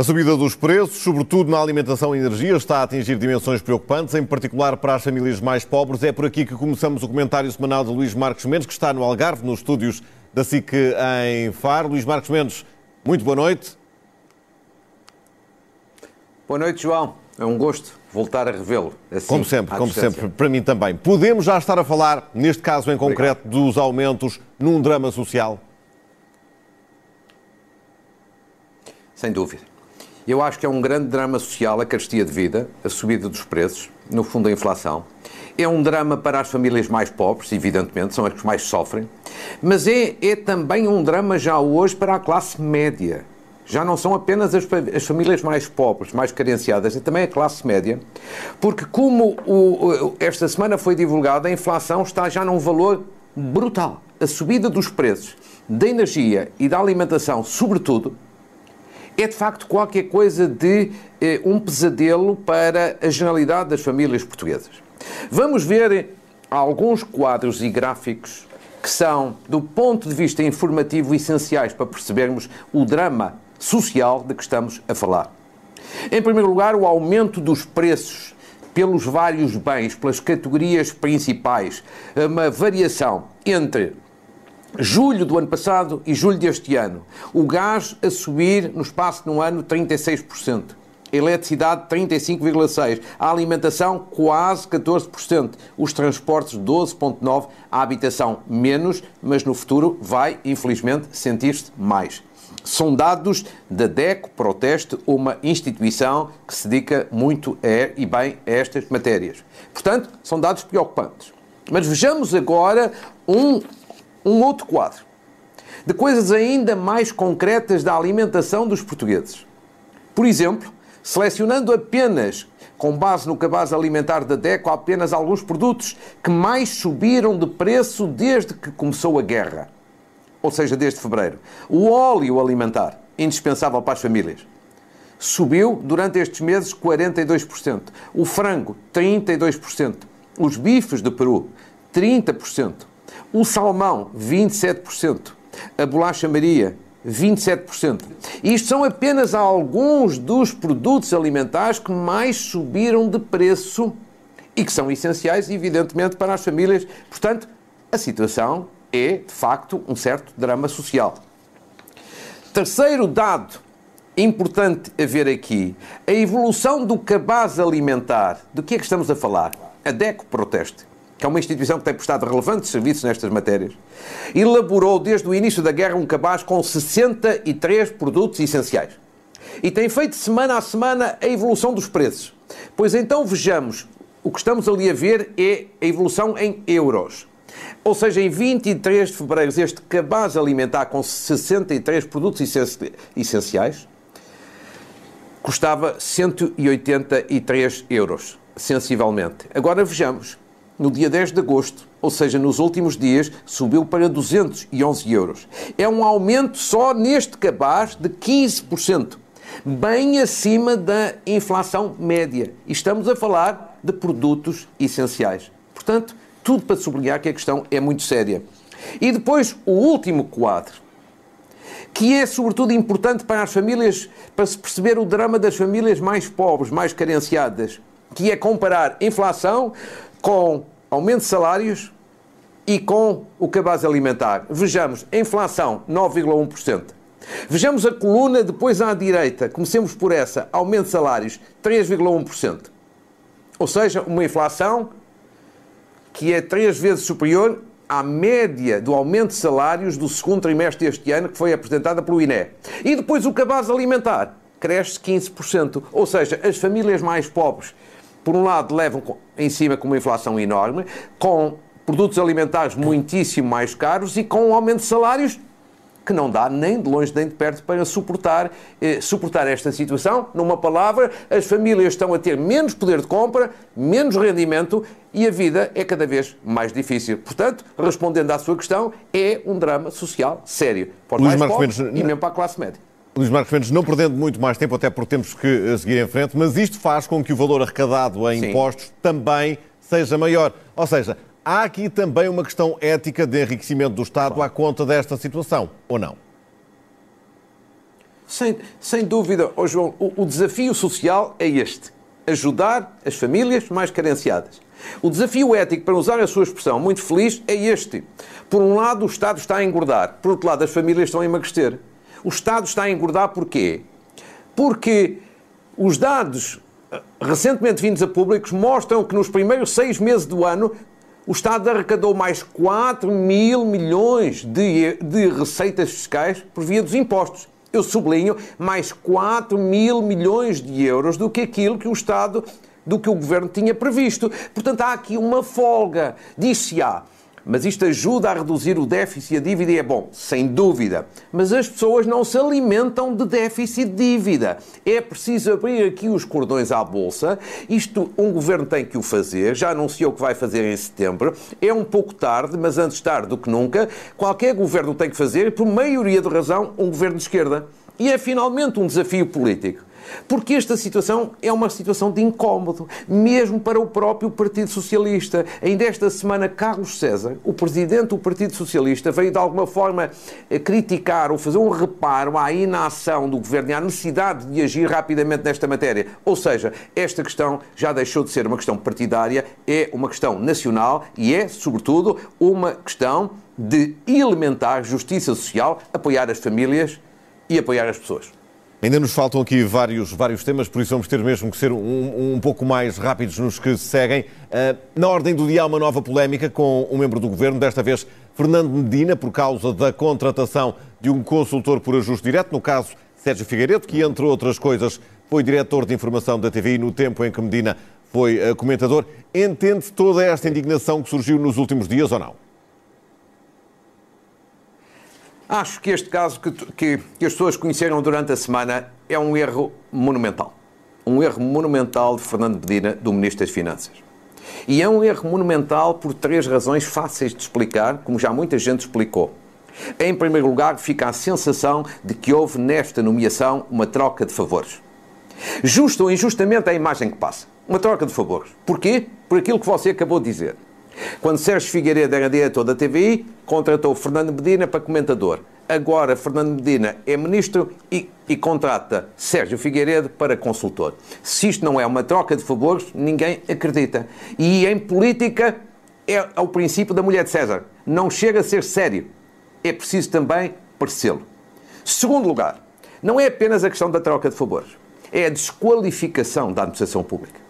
A subida dos preços, sobretudo na alimentação e energia, está a atingir dimensões preocupantes, em particular para as famílias mais pobres. É por aqui que começamos o comentário semanal de Luís Marcos Mendes, que está no Algarve, nos estúdios da SIC em Faro. Luís Marcos Mendes, muito boa noite. Boa noite, João. É um gosto voltar a revê-lo. Assim, como sempre, como sempre, para mim também. Podemos já estar a falar, neste caso em concreto, Obrigado. dos aumentos num drama social? Sem dúvida. Eu acho que é um grande drama social a carestia de vida, a subida dos preços, no fundo a inflação. É um drama para as famílias mais pobres, evidentemente, são as que mais sofrem, mas é, é também um drama já hoje para a classe média. Já não são apenas as, as famílias mais pobres, mais carenciadas, é também a classe média, porque como o, esta semana foi divulgada, a inflação está já num valor brutal. A subida dos preços da energia e da alimentação, sobretudo, é de facto qualquer coisa de eh, um pesadelo para a generalidade das famílias portuguesas. Vamos ver alguns quadros e gráficos que são, do ponto de vista informativo, essenciais para percebermos o drama social de que estamos a falar. Em primeiro lugar, o aumento dos preços pelos vários bens, pelas categorias principais, uma variação entre julho do ano passado e julho deste ano. O gás a subir no espaço de um ano 36%. A eletricidade 35,6%. A alimentação quase 14%. Os transportes 12,9%. A habitação menos, mas no futuro vai, infelizmente, sentir-se mais. São dados da DECO Proteste, uma instituição que se dedica muito a, e bem a estas matérias. Portanto, são dados preocupantes. Mas vejamos agora um um outro quadro de coisas ainda mais concretas da alimentação dos portugueses. Por exemplo, selecionando apenas, com base no cabaz alimentar da DECO, apenas alguns produtos que mais subiram de preço desde que começou a guerra, ou seja, desde fevereiro. O óleo alimentar, indispensável para as famílias, subiu durante estes meses 42%. O frango, 32%. Os bifes de Peru, 30%. O salmão, 27%. A bolacha Maria, 27%. Isto são apenas alguns dos produtos alimentares que mais subiram de preço e que são essenciais, evidentemente, para as famílias. Portanto, a situação é, de facto, um certo drama social. Terceiro dado importante a ver aqui, a evolução do cabaz alimentar. Do que é que estamos a falar? A DECO proteste que é uma instituição que tem prestado relevantes serviços nestas matérias, elaborou desde o início da guerra um cabaz com 63 produtos essenciais. E tem feito semana a semana a evolução dos preços. Pois então vejamos, o que estamos ali a ver é a evolução em euros. Ou seja, em 23 de fevereiro, este cabaz alimentar com 63 produtos essenciais custava 183 euros, sensivelmente. Agora vejamos, no dia 10 de agosto, ou seja, nos últimos dias, subiu para 211 euros. É um aumento só neste cabaz de 15%, bem acima da inflação média. E estamos a falar de produtos essenciais. Portanto, tudo para sublinhar que a questão é muito séria. E depois, o último quadro, que é sobretudo importante para as famílias, para se perceber o drama das famílias mais pobres, mais carenciadas, que é comparar inflação com aumento de salários e com o cabaz alimentar. Vejamos, inflação 9,1%. Vejamos a coluna depois à direita, comecemos por essa, aumento de salários 3,1%. Ou seja, uma inflação que é três vezes superior à média do aumento de salários do segundo trimestre deste ano, que foi apresentada pelo INE. E depois o cabaz alimentar cresce 15%. Ou seja, as famílias mais pobres por um lado, levam em cima com uma inflação enorme, com produtos alimentares muitíssimo mais caros e com um aumento de salários que não dá nem de longe nem de perto para suportar, eh, suportar esta situação. Numa palavra, as famílias estão a ter menos poder de compra, menos rendimento e a vida é cada vez mais difícil. Portanto, respondendo à sua questão, é um drama social sério. Para os mais pobres e mesmo para a classe média. Luís Marcos Mendes, não perdendo muito mais tempo, até porque temos que eh, seguir em frente, mas isto faz com que o valor arrecadado em Sim. impostos também seja maior. Ou seja, há aqui também uma questão ética de enriquecimento do Estado à conta desta situação, ou não? Sem, sem dúvida, oh João, o, o desafio social é este: ajudar as famílias mais carenciadas. O desafio ético, para usar a sua expressão muito feliz, é este. Por um lado, o Estado está a engordar, por outro lado, as famílias estão a emagrecer. O Estado está a engordar porquê? Porque os dados eh, recentemente vindos a públicos mostram que nos primeiros seis meses do ano o Estado arrecadou mais 4 mil milhões de, de receitas fiscais por via dos impostos. Eu sublinho mais 4 mil milhões de euros do que aquilo que o Estado, do que o Governo tinha previsto. Portanto, há aqui uma folga. Diz-se-á mas isto ajuda a reduzir o déficit e a dívida e é bom, sem dúvida. Mas as pessoas não se alimentam de déficit e dívida. É preciso abrir aqui os cordões à bolsa. Isto um governo tem que o fazer, já anunciou que vai fazer em setembro. É um pouco tarde, mas antes tarde do que nunca. Qualquer governo tem que fazer, por maioria de razão, um governo de esquerda. E é finalmente um desafio político. Porque esta situação é uma situação de incómodo, mesmo para o próprio Partido Socialista. Ainda esta semana, Carlos César, o presidente do Partido Socialista, veio de alguma forma eh, criticar ou fazer um reparo à inação do governo e à necessidade de agir rapidamente nesta matéria. Ou seja, esta questão já deixou de ser uma questão partidária, é uma questão nacional e é, sobretudo, uma questão de elementar justiça social, apoiar as famílias e apoiar as pessoas. Ainda nos faltam aqui vários, vários temas, por isso vamos ter mesmo que ser um, um pouco mais rápidos nos que se seguem. Uh, na ordem do dia há uma nova polémica com um membro do governo, desta vez Fernando Medina, por causa da contratação de um consultor por ajuste direto, no caso Sérgio Figueiredo, que entre outras coisas foi diretor de informação da TVI no tempo em que Medina foi uh, comentador. Entende toda esta indignação que surgiu nos últimos dias ou não? Acho que este caso que, que, que, as pessoas conheceram durante a semana é um erro monumental. Um erro monumental de Fernando Medina, do Ministro das Finanças. E é um erro monumental por três razões fáceis de explicar, como já muita gente explicou. Em primeiro lugar, fica a sensação de que houve nesta nomeação uma troca de favores. Justo ou injustamente é a imagem que passa. Uma troca de favores. Porquê? Por aquilo que você acabou de dizer. Quando Sérgio Figueiredo era diretor da TVI, contratou Fernando Medina para comentador. Agora Fernando Medina é ministro e, e, contrata Sérgio Figueiredo para consultor. Se isto não é uma troca de favores, ninguém acredita. E em política é, é o princípio da mulher de César. Não chega a ser sério. É preciso também parecê-lo. Segundo lugar, não é apenas a questão da troca de favores. É a desqualificação da administração pública.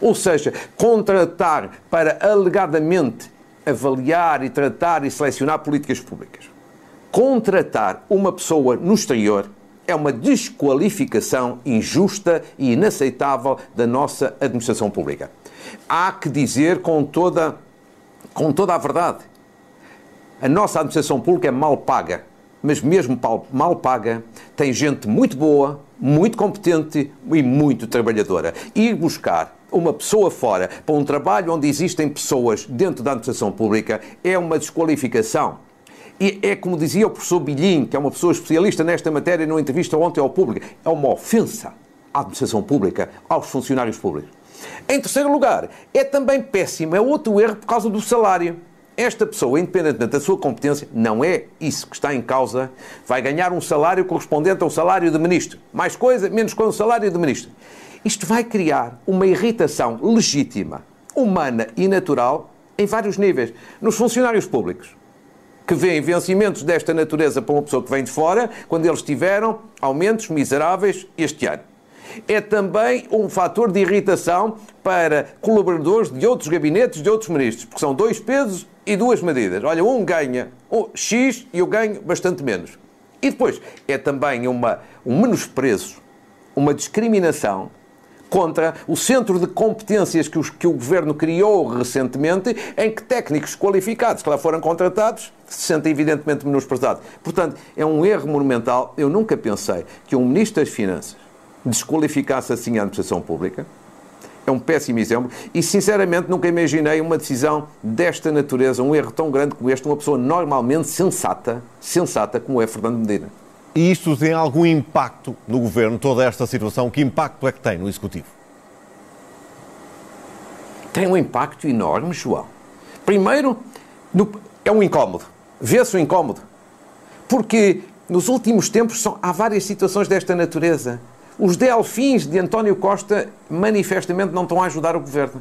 Ou seja, contratar para alegadamente avaliar e tratar e selecionar políticas públicas. Contratar uma pessoa no exterior é uma desqualificação injusta e inaceitável da nossa administração pública. Há que dizer com toda, com toda a verdade: a nossa administração pública é mal paga, mas mesmo mal paga, tem gente muito boa, muito competente e muito trabalhadora. Ir buscar uma pessoa fora para um trabalho onde existem pessoas dentro da administração pública é uma desqualificação. E é como dizia o professor Bilhin, que é uma pessoa especialista nesta matéria, numa entrevista ontem ao público, é uma ofensa à administração pública, aos funcionários públicos. Em terceiro lugar, é também péssimo, é outro erro por causa do salário. Esta pessoa, independentemente da sua competência, não é isso que está em causa, vai ganhar um salário correspondente ao salário de ministro. Mais coisa, menos coisa, um salário de ministro. Isto vai criar uma irritação legítima, humana e natural em vários níveis. Nos funcionários públicos, que veem vencimentos desta natureza para uma pessoa que vem de fora, quando eles tiveram aumentos miseráveis este ano. É também um fator de irritação para colaboradores de outros gabinetes, de outros ministros, porque são dois pesos e duas medidas. Olha, um ganha X e eu ganho bastante menos. E depois é também uma, um menosprezo, uma discriminação contra o centro de competências que, os, que o governo criou recentemente, em que técnicos qualificados que lá foram contratados se sentem evidentemente menosprezados. Portanto, é um erro monumental. Eu nunca pensei que um ministro das Finanças desqualificasse assim a administração pública. É um péssimo exemplo e, sinceramente, nunca imaginei uma decisão desta natureza, um erro tão grande como este, uma pessoa normalmente sensata, sensata como é Fernando Medina. E isto tem algum impacto no governo, toda esta situação? Que impacto é que tem no Executivo? Tem um impacto enorme, João. Primeiro, no, é um incómodo. Vê-se um incómodo. Porque nos últimos tempos são, há várias situações desta natureza. Os delfins de António Costa manifestamente não estão a ajudar o governo.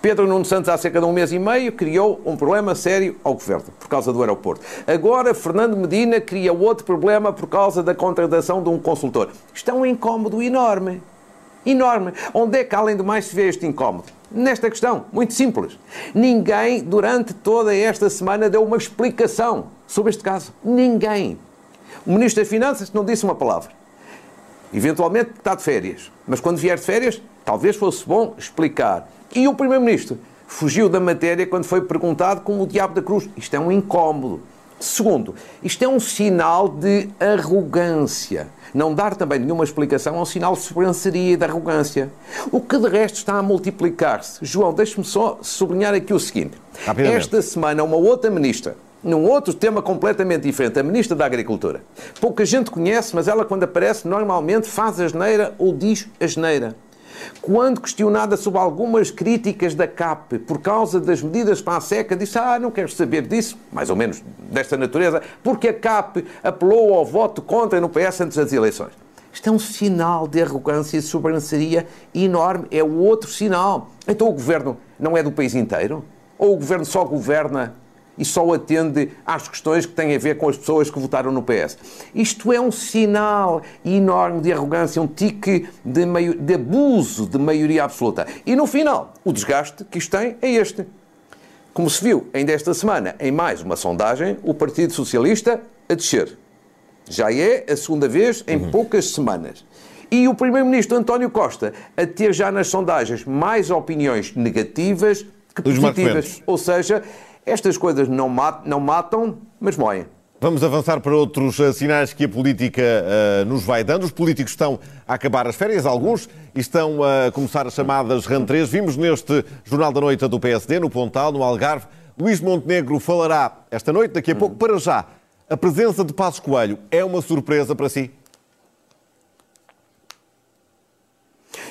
Pedro Nuno Santos, há cerca de um mês e meio, criou um problema sério ao governo, por causa do aeroporto. Agora, Fernando Medina cria outro problema por causa da contratação de um consultor. Isto é um incómodo enorme. Enorme. Onde é que, além do mais, se vê este incómodo? Nesta questão, muito simples. Ninguém, durante toda esta semana, deu uma explicação sobre este caso. Ninguém. O Ministro das Finanças não disse uma palavra. Eventualmente está de férias. Mas quando vier de férias, talvez fosse bom explicar. E o Primeiro-Ministro fugiu da matéria quando foi perguntado como o diabo da cruz. Isto é um incómodo. Segundo, isto é um sinal de arrogância. Não dar também nenhuma explicação é um sinal de sobranceria e de arrogância. O que de resto está a multiplicar-se. João, deixe-me só sublinhar aqui o seguinte. Esta semana, uma outra ministra, num outro tema completamente diferente, a Ministra da Agricultura. Pouca gente conhece, mas ela, quando aparece, normalmente faz a geneira ou diz a geneira. Quando questionada sobre algumas críticas da CAP por causa das medidas para a seca, disse: Ah, não quero saber disso, mais ou menos desta natureza, porque a CAP apelou ao voto contra no PS antes das eleições. Isto é um sinal de arrogância e sobranceria enorme. É o outro sinal. Então o governo não é do país inteiro? Ou o governo só governa e só atende às questões que têm a ver com as pessoas que votaram no PS. Isto é um sinal enorme de arrogância, um tique de, de abuso de maioria absoluta. E no final, o desgaste que isto tem é este. Como se viu ainda esta semana, em mais uma sondagem, o Partido Socialista a descer. Já é a segunda vez em uhum. poucas semanas. E o Primeiro-Ministro António Costa a ter já nas sondagens mais opiniões negativas que positivas. Ou seja, estas coisas não matam, mas moem. Vamos avançar para outros uh, sinais que a política uh, nos vai dando. Os políticos estão a acabar as férias, alguns, e estão a começar as chamadas rentrées. Vimos neste Jornal da Noite do PSD, no Pontal, no Algarve. Luís Montenegro falará esta noite, daqui a pouco. Para já, a presença de Passos Coelho é uma surpresa para si?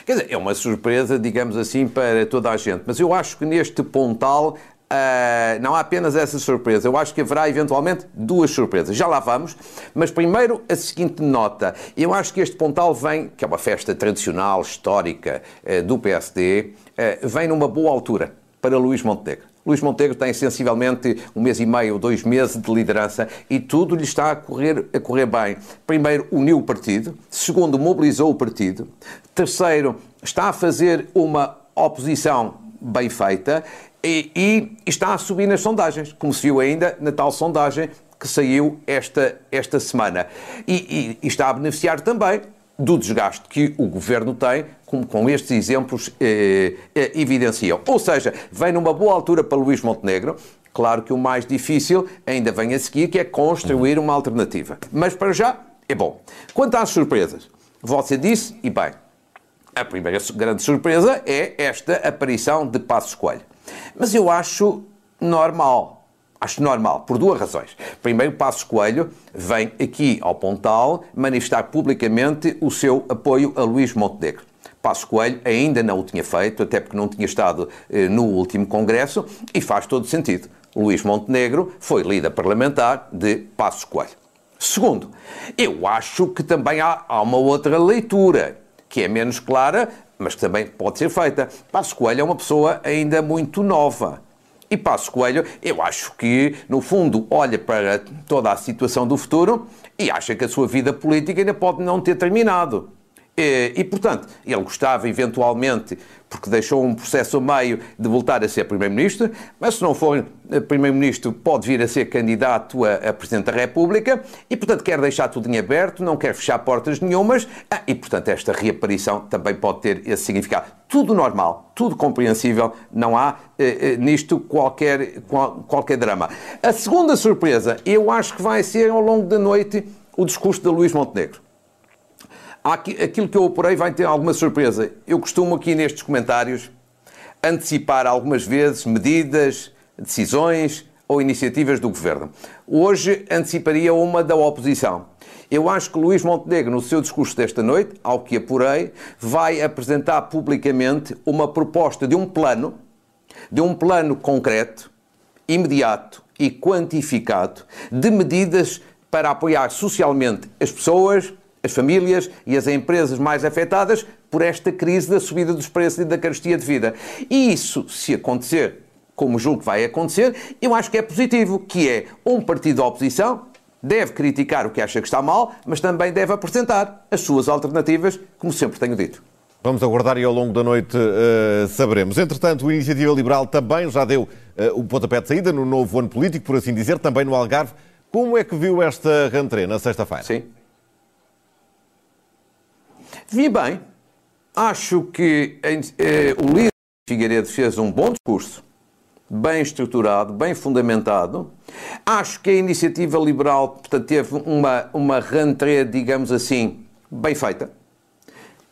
Quer dizer, é uma surpresa, digamos assim, para toda a gente. Mas eu acho que neste Pontal Uh, não há apenas essa surpresa, eu acho que haverá eventualmente duas surpresas. Já lá vamos, mas primeiro a seguinte nota. Eu acho que este Pontal vem, que é uma festa tradicional, histórica uh, do PSD, uh, eh, vem numa boa altura para Luís Montenegro. Luís Montenegro tem sensivelmente um mês e meio, dois meses de liderança e tudo lhe está a correr, a correr bem. Primeiro, uniu o partido. Segundo, mobilizou o partido. Terceiro, está a fazer uma oposição bem feita e, e, está a subir nas sondagens, como se viu ainda na tal sondagem que saiu esta, esta semana. E, e, e está a beneficiar também do desgaste que o governo tem, como com estes exemplos eh, eh, evidenciam. Ou seja, vem numa boa altura para Luís Montenegro. Claro que o mais difícil ainda vem a seguir, que é construir uma alternativa. Mas para já é bom. Quanto às surpresas, você disse, e bem, a primeira grande surpresa é esta aparição de Passos Coelho. Mas eu acho normal. Acho normal, por duas razões. Primeiro, Passos Coelho vem aqui ao Pontal manifestar publicamente o seu apoio a Luís Montenegro. Passos Coelho ainda não o tinha feito, até porque não tinha estado eh, no último Congresso, e faz todo sentido. Luís Montenegro foi líder parlamentar de Passos Coelho. Segundo, eu acho que também há, há uma outra leitura, que é menos clara, mas que também pode ser feita. Passos Coelho é uma pessoa ainda muito nova. E Passos Coelho, eu acho que, no fundo, olha para toda a situação do futuro e acha que a sua vida política ainda pode não ter terminado. E, e, portanto, ele gostava eventualmente, porque deixou um processo a meio, de voltar a ser Primeiro-Ministro, mas se não for eh, Primeiro-Ministro, pode vir a ser candidato a, a, Presidente da República e, portanto, quer deixar tudo em aberto, não quer fechar portas nenhumas ah, e, portanto, esta reaparição também pode ter esse significado. Tudo normal, tudo compreensível, não há eh, eh nisto qualquer, qual, qualquer drama. A segunda surpresa, eu acho que vai ser ao longo da noite o discurso de Luís Montenegro aquilo que eu apurei vai ter alguma surpresa. Eu costumo aqui nestes comentários antecipar algumas vezes medidas, decisões ou iniciativas do governo. Hoje anteciparia uma da oposição. Eu acho que Luís Montenegro, no seu discurso desta noite, ao que apurei, vai apresentar publicamente uma proposta de um plano, de um plano concreto, imediato e quantificado, de medidas para apoiar socialmente as pessoas, as famílias e as empresas mais afetadas por esta crise da subida dos preços e da carestia de vida. E isso, se acontecer, como julgo que vai acontecer, eu acho que é positivo, que é um partido da oposição deve criticar o que acha que está mal, mas também deve apresentar as suas alternativas, como sempre tenho dito. Vamos aguardar e ao longo da noite uh, saberemos. Entretanto, a Iniciativa Liberal também já deu uh, o pontapé de saída no novo ano político, por assim dizer, também no Algarve. Como é que viu esta rentrée na sexta-feira? Sim. Vi bem. Acho que uh, o líder Figueiredo fez um bom discurso bem estruturado, bem fundamentado. Acho que a iniciativa liberal portanto, teve uma, uma rentrée, digamos assim, bem feita,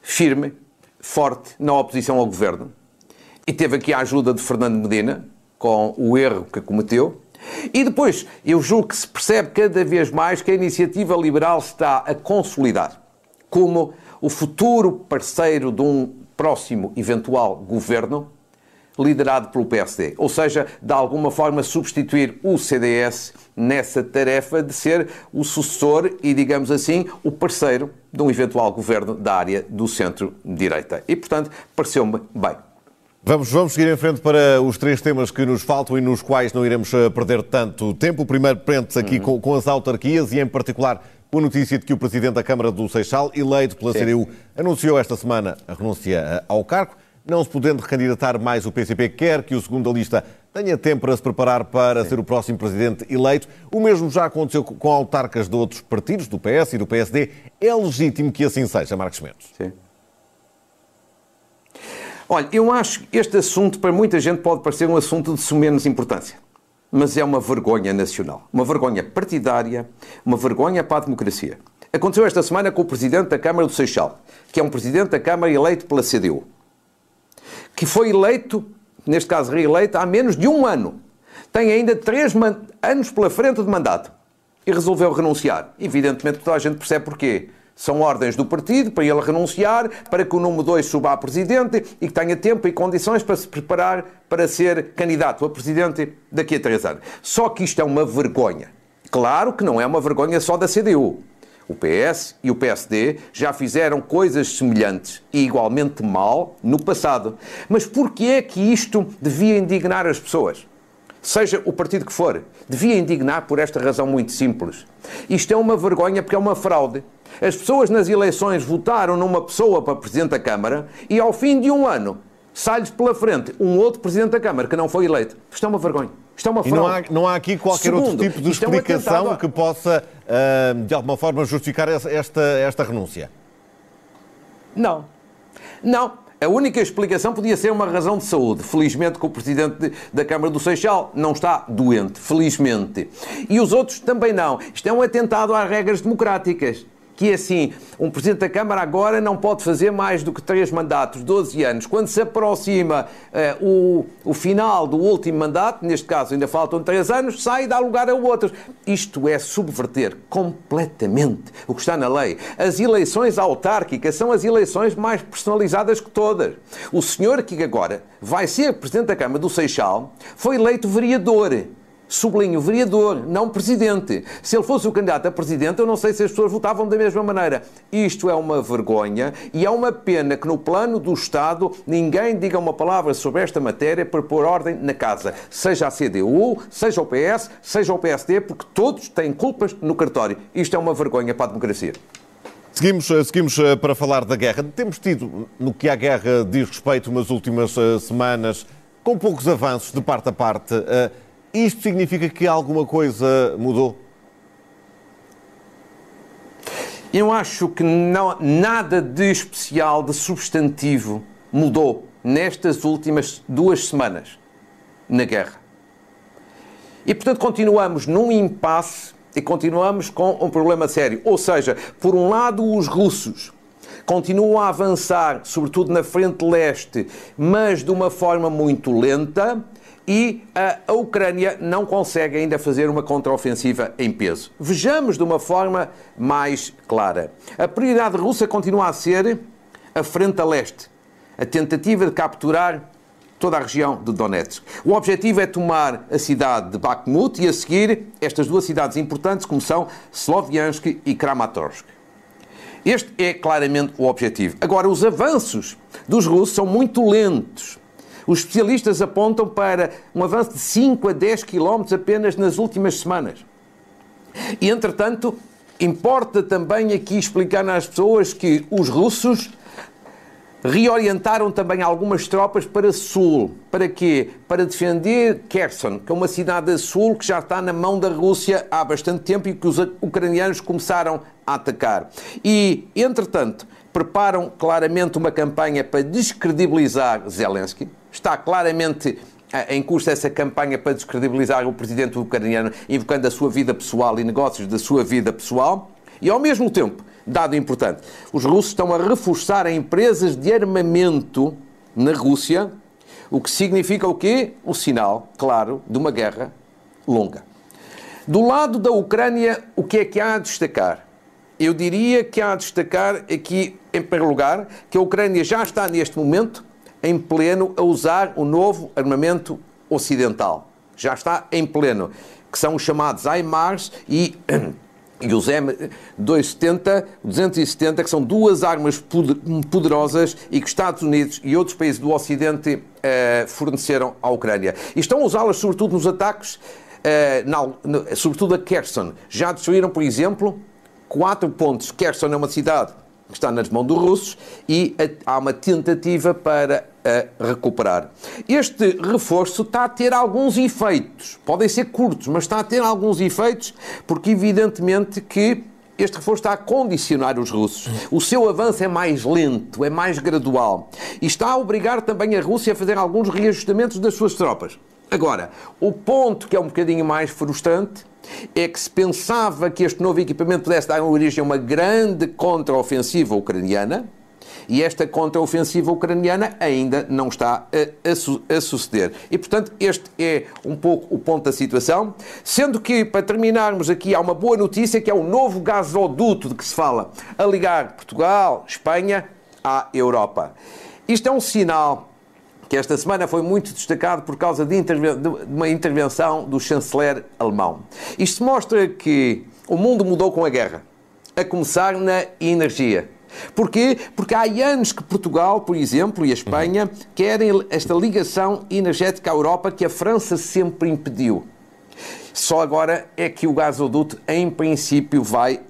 firme, forte na oposição ao governo. E teve aqui a ajuda de Fernando Medina, com o erro que cometeu. E depois, eu julgo que se percebe cada vez mais que a iniciativa liberal está a consolidar como o futuro parceiro de um próximo eventual governo liderado pelo PSD. Ou seja, de alguma forma substituir o CDS nessa tarefa de ser o sucessor e, digamos assim, o parceiro de um eventual governo da área do centro-direita. E, portanto, pareceu-me bem. Vamos, vamos seguir em frente para os três temas que nos faltam e nos quais não iremos eh, perder tanto tempo. O primeiro prende-se aqui uhum. com, com, as autarquias e, em particular, com a notícia de que o Presidente da Câmara do Seixal, eleito pela Sim. CDU, anunciou esta semana a renúncia eh, ao cargo. Não se podendo recandidatar mais, o PCP quer que o segundo da lista tenha tempo para se preparar para Sim. ser o próximo presidente eleito. O mesmo já aconteceu com autarcas de outros partidos, do PS e do PSD. É legítimo que assim seja, Marcos Mendes. Sim. Olha, eu acho que este assunto, para muita gente, pode parecer um assunto de sumenos importância. Mas é uma vergonha nacional. Uma vergonha partidária, uma vergonha para a democracia. Aconteceu esta semana com o presidente da Câmara do Seixal, que é um presidente da Câmara eleito pela CDU que foi eleito, neste caso reeleito, há menos de um ano. Tem ainda três anos pela frente de mandato. E resolveu renunciar. Evidentemente, toda a gente percebe porquê. São ordens do partido para ele renunciar, para que o número 2 suba a presidente e que tenha tempo e condições para se preparar para ser candidato a presidente daqui a três anos. Só que isto é uma vergonha. Claro que não é uma vergonha só da CDU. O PS e o PSD já fizeram coisas semelhantes e igualmente mal no passado. Mas por que é que isto devia indignar as pessoas? Seja o partido que for, devia indignar por esta razão muito simples. Isto é uma vergonha porque é uma fraude. As pessoas nas eleições votaram numa pessoa para Presidente da Câmara e ao fim de um ano sai-lhes pela frente um outro Presidente da Câmara que não foi eleito. Isto é uma vergonha. Isto é uma fraude. E não há, não há aqui qualquer Segundo, outro tipo de explicação é um que possa, uh, de alguma forma, justificar esta, esta renúncia? Não. Não. A única explicação podia ser uma razão de saúde. Felizmente que o Presidente da Câmara do Seixal não está doente, felizmente. E os outros também não. Isto é um atentado às regras democráticas que é assim, um Presidente da Câmara agora não pode fazer mais do que três mandatos, 12 anos. Quando se aproxima uh, o, o final do último mandato, neste caso ainda faltam três anos, sai e dá lugar a outros. Isto é subverter completamente o que está na lei. As eleições autárquicas são as eleições mais personalizadas que todas. O senhor que agora vai ser Presidente da Câmara do Seixal foi eleito vereador sublinho, vereador, não presidente. Se ele fosse o candidato a presidente, eu não sei se as pessoas votavam da mesma maneira. Isto é uma vergonha e é uma pena que no plano do Estado ninguém diga uma palavra sobre esta matéria para pôr ordem na casa. Seja a CDU, seja o PS, seja o PSD, porque todos têm culpas no cartório. Isto é uma vergonha para a democracia. Seguimos, eh, seguimos eh, para falar da guerra. Temos tido, no que à guerra diz respeito, umas últimas eh, semanas, com poucos avanços de parte a parte. Isto significa que alguma coisa mudou? Eu acho que não, nada de especial, de substantivo, mudou nestas últimas duas semanas na guerra. E, portanto, continuamos num impasse e continuamos com um problema sério. Ou seja, por um lado, os russos continuam a avançar, sobretudo na frente leste, mas de uma forma muito lenta e a, Ucrânia não consegue ainda fazer uma contraofensiva em peso. Vejamos de uma forma mais clara. A prioridade russa continua a ser a frente a leste, a tentativa de capturar toda a região de Donetsk. O objetivo é tomar a cidade de Bakhmut e a seguir estas duas cidades importantes como são Sloviansk e Kramatorsk. Este é claramente o objetivo. Agora, os avanços dos russos são muito lentos. Os especialistas apontam para um avanço de 5 a 10 quilómetros apenas nas últimas semanas. E, entretanto, importa também aqui explicar às pessoas que os russos reorientaram também algumas tropas para sul. Para quê? Para defender Kherson, que é uma cidade a sul que já está na mão da Rússia há bastante tempo e que os ucranianos começaram a atacar. E, entretanto, preparam claramente uma campanha para descredibilizar Zelensky. Está claramente eh, em curso essa campanha para descredibilizar o presidente ucraniano, invocando a sua vida pessoal e negócios da sua vida pessoal. E, ao mesmo tempo, dado importante, os russos estão a reforçar empresas de armamento na Rússia, o que significa o quê? O sinal, claro, de uma guerra longa. Do lado da Ucrânia, o que é que há a destacar? Eu diria que há a destacar aqui, em primeiro lugar, que a Ucrânia já está neste momento em pleno a usar o novo armamento ocidental. Já está em pleno, que são os chamados HIMARS e, e os M270, 270, que são duas armas poderosas e que Estados Unidos e outros países do Ocidente eh, forneceram à Ucrânia. E estão a usá-las sobretudo nos ataques, eh, na, sobretudo a Kherson. Já destruíram, por exemplo, quatro pontos. Kherson é uma cidade que está nas mãos dos russos e há uma tentativa para a recuperar. Este reforço está a ter alguns efeitos. Podem ser curtos, mas está a ter alguns efeitos, porque evidentemente que este reforço está a condicionar os russos. O seu avanço é mais lento, é mais gradual. E está a obrigar também a Rússia a fazer alguns reajustamentos das suas tropas. Agora, o ponto que é um bocadinho mais frustrante é que se pensava que este novo equipamento pudesse dar origem a uma grande contraofensiva ucraniana, e esta contraofensiva ucraniana ainda não está a, a, a, suceder. E, portanto, este é um pouco o ponto da situação. Sendo que, para terminarmos aqui, há uma boa notícia que é o novo gasoduto de que se fala, a ligar Portugal, Espanha à Europa. Isto é um sinal que esta semana foi muito destacado por causa de, de uma intervenção do chanceler alemão. Isto mostra que o mundo mudou com a guerra, a começar na energia. Porquê? Porque há anos que Portugal, por exemplo, e a Espanha querem esta ligação energética à Europa que a França sempre impediu. Só agora é que o gasoduto, em princípio, vai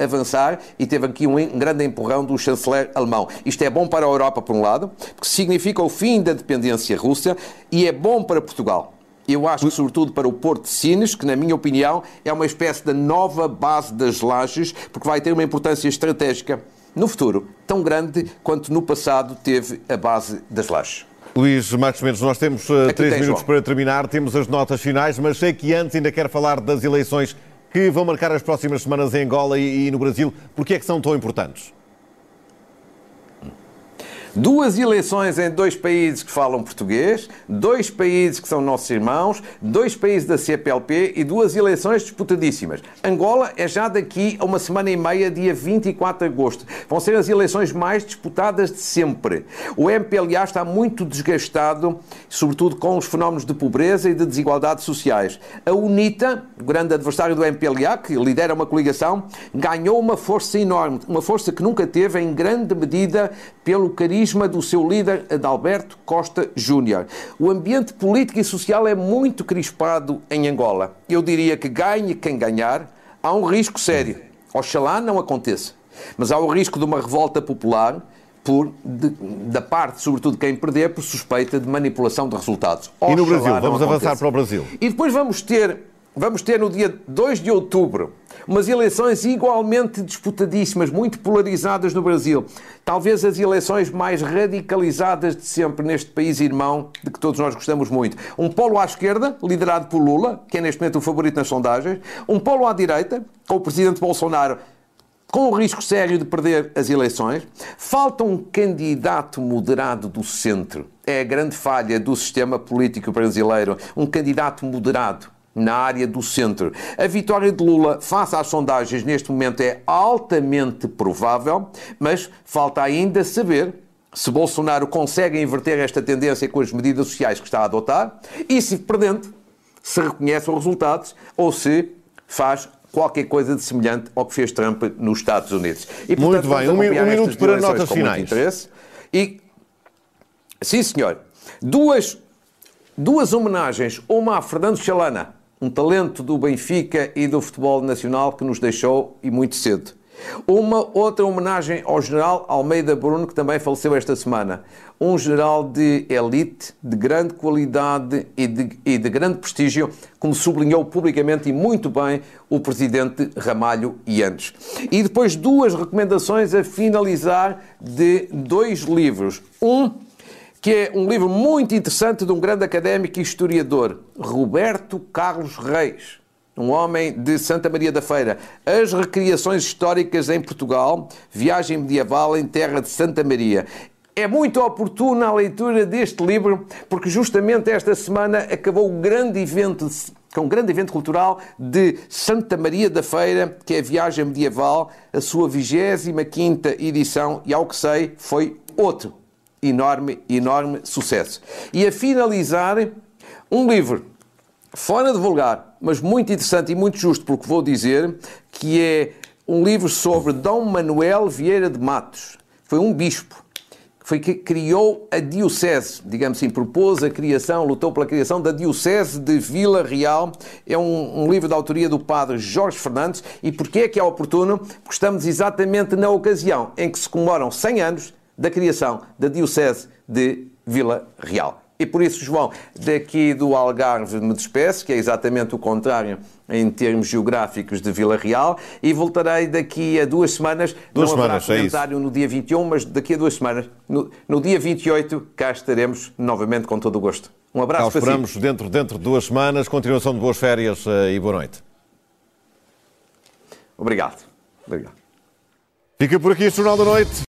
avançar e teve aqui um grande empurrão do chanceler alemão. Isto é bom para a Europa, por um lado, porque significa o fim da dependência russa e é bom para Portugal. Eu acho que, sobretudo, para o Porto de Sines, que, na minha opinião, é uma espécie de nova base das lajes, porque vai ter uma importância estratégica no futuro tão grande quanto no passado teve a base das lajes. Luís Marcos Mendes, nós temos uh, três minutos João. para terminar, temos as notas finais, mas sei que antes ainda quero falar das eleições que vão marcar as próximas semanas em Angola e, e no Brasil. Por que é que são tão importantes? Duas eleições em dois países que falam português, dois países que são nossos irmãos, dois países da CPLP e duas eleições disputadíssimas. Angola é já daqui a uma semana e meia, dia 24 de agosto. Vão ser as eleições mais disputadas de sempre. O MPLA está muito desgastado, sobretudo com os fenómenos de pobreza e de desigualdades sociais. A UNITA, grande adversário do MPLA, que lidera uma coligação, ganhou uma força enorme, uma força que nunca teve em grande medida pelo carisma carisma do seu líder, Adalberto Costa Júnior. O ambiente político e social é muito crispado em Angola. Eu diria que ganhe quem ganhar, há um risco sério. Oxalá não aconteça. Mas há o risco de uma revolta popular por, de, da parte, sobretudo quem perder, por suspeita de manipulação de resultados. Oxalá e no Brasil? Vamos avançar para o Brasil. E depois vamos ter vamos ter no dia 2 de outubro umas eleições igualmente disputadíssimas, muito polarizadas no Brasil. Talvez as eleições mais radicalizadas de sempre neste país irmão, de que todos nós gostamos muito. Um polo à esquerda, liderado por Lula, que é neste momento o favorito nas sondagens. Um polo à direita, com o presidente Bolsonaro com o risco sério de perder as eleições. Falta um candidato moderado do centro. É a grande falha do sistema político brasileiro. Um candidato moderado na área do centro. A vitória de Lula, face às sondagens, neste momento é altamente provável, mas falta ainda saber se Bolsonaro consegue inverter esta tendência com as medidas sociais que está a adotar e se, perdendo, se reconhece os resultados ou se faz qualquer coisa de semelhante ao que fez Trump nos Estados Unidos. E, portanto, Muito bem, um, um minuto para notas finais. E, sim, senhor, duas, duas homenagens, uma a Fernando Chalana, um talento do Benfica e do futebol nacional que nos deixou e muito cedo. Uma outra homenagem ao general Almeida Bruno, que também faleceu esta semana. Um general de elite, de grande qualidade e de, e de grande prestígio, como sublinhou publicamente e muito bem o presidente Ramalho Yantes. E depois duas recomendações a finalizar de dois livros. Um que é um livro muito interessante de um grande académico e historiador, Roberto Carlos Reis um homem de Santa Maria da Feira. As recriações históricas em Portugal, viagem medieval em terra de Santa Maria. É muito oportuna a leitura deste livro, porque justamente esta semana acabou o grande evento, com um grande evento cultural de Santa Maria da Feira, que é a viagem medieval, a sua 25 edição, e ao que sei, foi outro enorme, enorme sucesso. E a finalizar, um livro fora de vulgar, mas muito interessante e muito justo pelo que vou dizer, que é um livro sobre Dom Manuel Vieira de Matos. Foi um bispo foi que criou a Diocese, digamos assim, propôs a criação, lutou pela criação da Diocese de Vila Real. É um, um livro da autoria do padre Jorge Fernandes. E porquê é que é oportuno? Porque estamos exatamente na ocasião em que se comemoram 100 anos da criação da Diocese de Vila Real. E por isso, João, daqui do Algarve me despeço, que é exatamente o contrário em termos geográficos de Vila Real, e voltarei daqui a duas semanas. Duas Não semanas, haverá comentário é no dia 21, mas daqui a duas semanas, no, no, dia 28, cá estaremos novamente com todo o gosto. Um abraço cá para esperamos si. dentro, dentro de duas semanas. Continuação de boas férias eh, e boa noite. Obrigado. Obrigado. Fica por aqui o Jornal da Noite.